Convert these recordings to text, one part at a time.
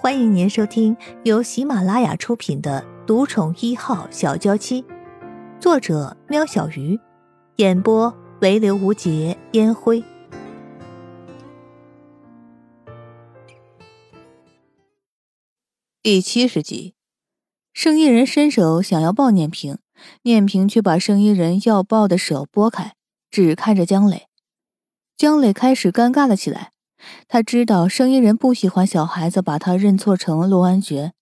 欢迎您收听由喜马拉雅出品的《独宠一号小娇妻》，作者：喵小鱼，演播：唯刘无节烟灰。第七十集，圣衣人伸手想要抱念平，念平却把圣衣人要抱的手拨开，只看着江磊。江磊开始尴尬了起来。他知道生意人不喜欢小孩子把他认错成陆安觉，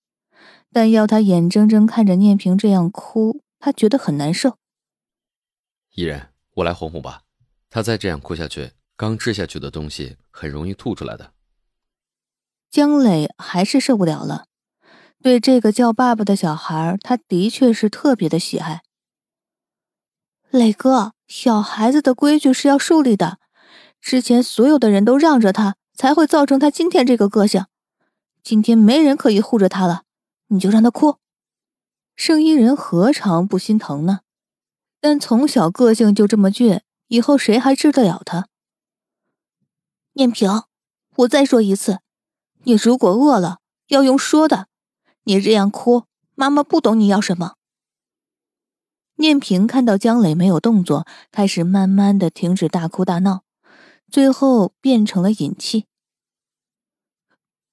但要他眼睁睁看着念平这样哭，他觉得很难受。依人，我来哄哄吧。他再这样哭下去，刚吃下去的东西很容易吐出来的。江磊还是受不了了，对这个叫爸爸的小孩，他的确是特别的喜爱。磊哥，小孩子的规矩是要树立的。之前所有的人都让着他，才会造成他今天这个个性。今天没人可以护着他了，你就让他哭。圣衣人何尝不心疼呢？但从小个性就这么倔，以后谁还治得了他？念平，我再说一次，你如果饿了，要用说的。你这样哭，妈妈不懂你要什么。念平看到江磊没有动作，开始慢慢的停止大哭大闹。最后变成了引气。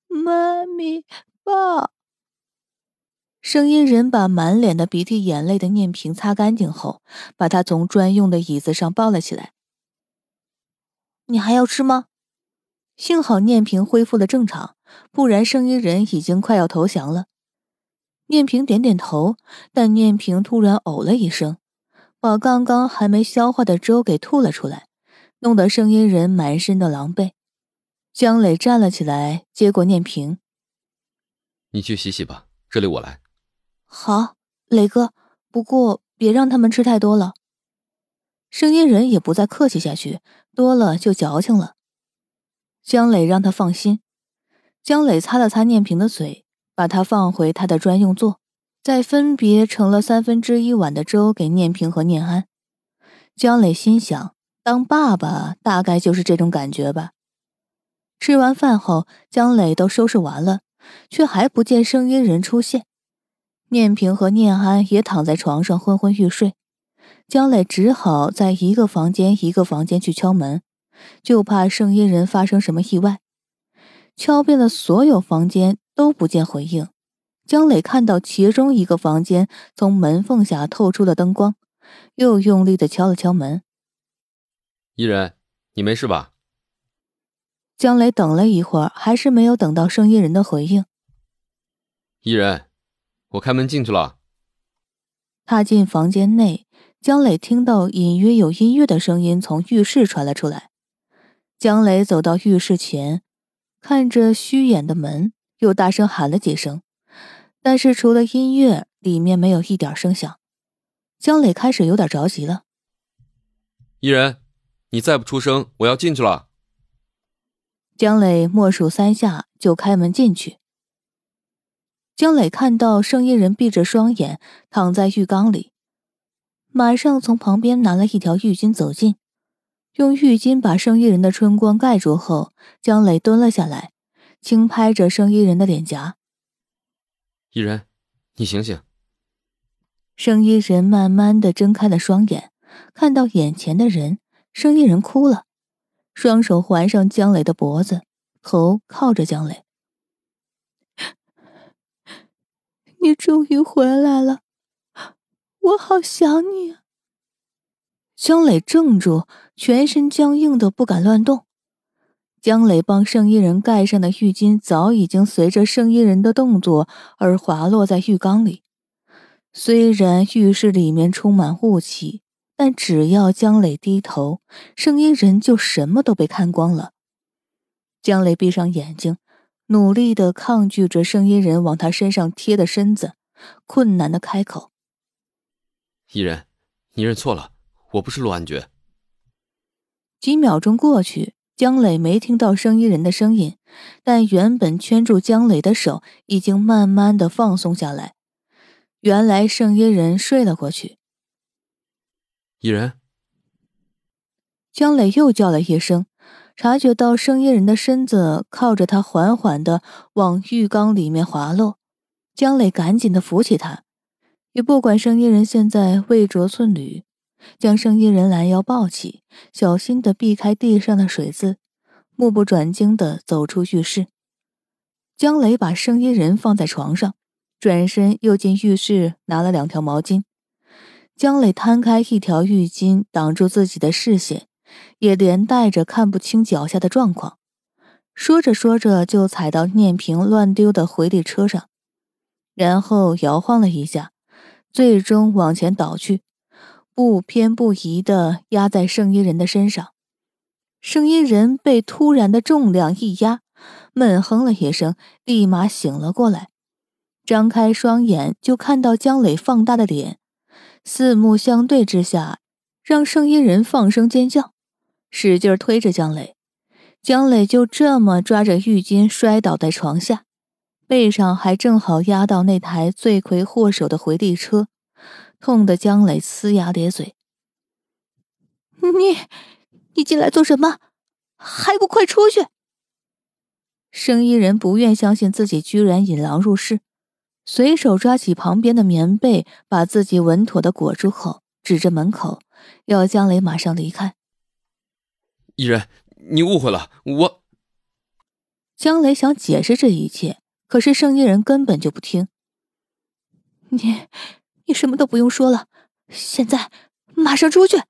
妈咪，爸。声音人把满脸的鼻涕眼泪的念平擦干净后，把他从专用的椅子上抱了起来。你还要吃吗？幸好念平恢复了正常，不然声音人已经快要投降了。念平点点头，但念平突然呕了一声，把刚刚还没消化的粥给吐了出来。弄得声音人满身的狼狈，江磊站了起来，接过念平：“你去洗洗吧，这里我来。”“好，磊哥，不过别让他们吃太多了。”声音人也不再客气下去，多了就矫情了。江磊让他放心。江磊擦了擦念平的嘴，把他放回他的专用座，再分别盛了三分之一碗的粥给念平和念安。江磊心想。当爸爸大概就是这种感觉吧。吃完饭后，江磊都收拾完了，却还不见声音人出现。念平和念安也躺在床上昏昏欲睡，江磊只好在一个房间一个房间去敲门，就怕声音人发生什么意外。敲遍了所有房间都不见回应，江磊看到其中一个房间从门缝下透出了灯光，又用力的敲了敲门。伊人，你没事吧？江磊等了一会儿，还是没有等到声音人的回应。伊人，我开门进去了。踏进房间内，江磊听到隐约有音乐的声音从浴室传了出来。江磊走到浴室前，看着虚掩的门，又大声喊了几声，但是除了音乐，里面没有一点声响。江磊开始有点着急了。伊人。你再不出声，我要进去了。江磊默数三下，就开门进去。江磊看到圣衣人闭着双眼躺在浴缸里，马上从旁边拿了一条浴巾走近，用浴巾把圣衣人的春光盖住后，江磊蹲了下来，轻拍着圣衣人的脸颊：“伊人，你醒醒。”圣衣人慢慢的睁开了双眼，看到眼前的人。生意人哭了，双手环上江磊的脖子，头靠着江磊。你终于回来了，我好想你！江磊怔住，全身僵硬的不敢乱动。江磊帮圣衣人盖上的浴巾早已经随着圣衣人的动作而滑落在浴缸里，虽然浴室里面充满雾气。但只要江磊低头，声音人就什么都被看光了。江磊闭上眼睛，努力的抗拒着声音人往他身上贴的身子，困难的开口：“伊人，你认错了，我不是陆安觉。”几秒钟过去，江磊没听到声音人的声音，但原本圈住江磊的手已经慢慢的放松下来。原来声音人睡了过去。伊人，江磊又叫了一声，察觉到生意人的身子靠着他缓缓的往浴缸里面滑落，江磊赶紧的扶起他，也不管生意人现在未着寸缕，将生意人拦腰抱起，小心的避开地上的水渍，目不转睛的走出浴室。江磊把生意人放在床上，转身又进浴室拿了两条毛巾。江磊摊开一条浴巾挡住自己的视线，也连带着看不清脚下的状况。说着说着，就踩到念萍乱丢的回力车上，然后摇晃了一下，最终往前倒去，不偏不倚的压在圣衣人的身上。圣衣人被突然的重量一压，闷哼了一声，立马醒了过来，张开双眼就看到江磊放大的脸。四目相对之下，让圣衣人放声尖叫，使劲推着江磊，江磊就这么抓着浴巾摔倒在床下，背上还正好压到那台罪魁祸首的回力车，痛得江磊呲牙咧嘴：“你，你进来做什么？还不快出去！”圣衣人不愿相信自己居然引狼入室。随手抓起旁边的棉被，把自己稳妥的裹住后，指着门口，要江磊马上离开。伊人，你误会了，我。江磊想解释这一切，可是圣衣人根本就不听。你，你什么都不用说了，现在马上出去！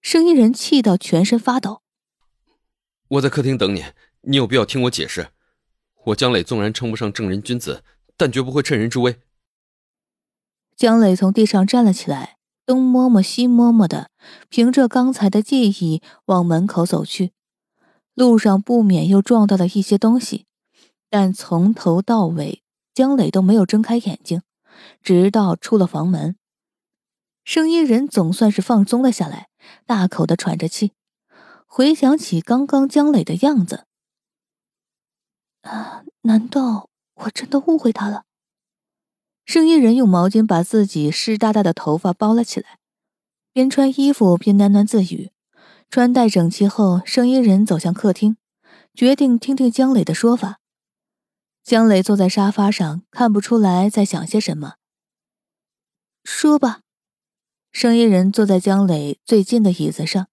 圣衣人气到全身发抖。我在客厅等你，你有必要听我解释。我江磊纵然称不上正人君子。但绝不会趁人之危。江磊从地上站了起来，东摸摸西摸摸的，凭着刚才的记忆往门口走去。路上不免又撞到了一些东西，但从头到尾，江磊都没有睁开眼睛，直到出了房门。声音人总算是放松了下来，大口的喘着气，回想起刚刚江磊的样子，啊，难道？我真的误会他了。生意人用毛巾把自己湿哒哒的头发包了起来，边穿衣服边喃喃自语。穿戴整齐后，生意人走向客厅，决定听听江磊的说法。江磊坐在沙发上，看不出来在想些什么。说吧。生意人坐在江磊最近的椅子上，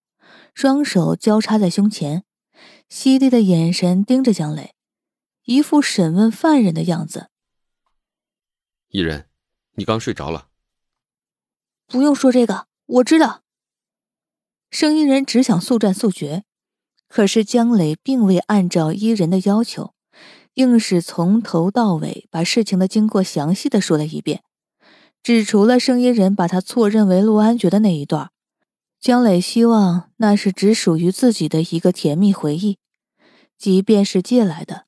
双手交叉在胸前，犀利的眼神盯着江磊。一副审问犯人的样子。伊人，你刚睡着了。不用说这个，我知道。声音人只想速战速决，可是江磊并未按照伊人的要求，硬是从头到尾把事情的经过详细的说了一遍，只除了声音人把他错认为陆安觉的那一段，江磊希望那是只属于自己的一个甜蜜回忆，即便是借来的。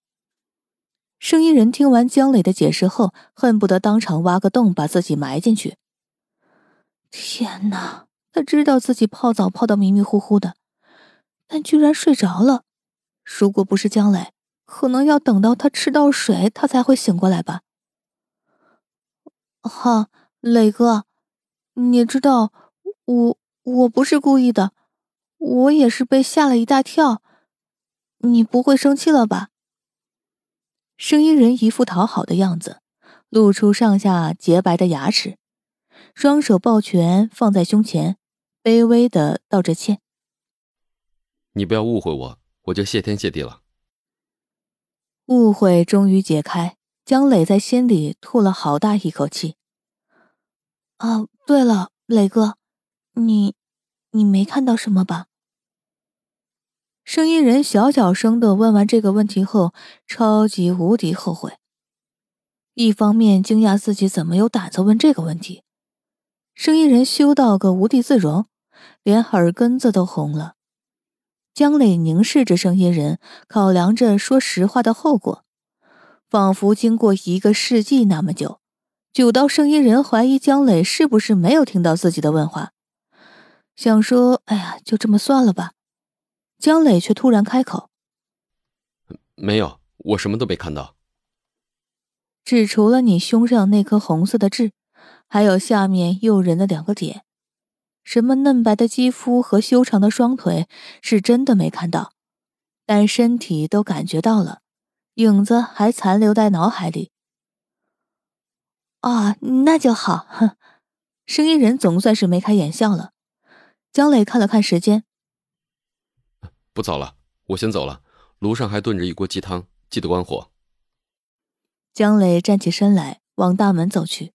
声音人听完江磊的解释后，恨不得当场挖个洞把自己埋进去。天哪，他知道自己泡澡泡到迷迷糊糊的，但居然睡着了。如果不是江磊，可能要等到他吃到水，他才会醒过来吧。哈，磊哥，你知道我我不是故意的，我也是被吓了一大跳。你不会生气了吧？声音人一副讨好的样子，露出上下洁白的牙齿，双手抱拳放在胸前，卑微的道着歉：“你不要误会我，我就谢天谢地了。”误会终于解开，江磊在心里吐了好大一口气。哦，对了，磊哥，你，你没看到什么吧？声音人小小声的问完这个问题后，超级无敌后悔。一方面惊讶自己怎么有胆子问这个问题，声音人羞到个无地自容，连耳根子都红了。江磊凝视着声音人，考量着说实话的后果，仿佛经过一个世纪那么久，久到声音人怀疑江磊是不是没有听到自己的问话，想说：“哎呀，就这么算了吧。”江磊却突然开口：“没有，我什么都没看到，只除了你胸上那颗红色的痣，还有下面诱人的两个点。”什么嫩白的肌肤和修长的双腿，是真的没看到，但身体都感觉到了，影子还残留在脑海里。啊，那就好。哼，声音人总算是眉开眼笑了。江磊看了看时间，不早了，我先走了。炉上还炖着一锅鸡汤，记得关火。江磊站起身来，往大门走去。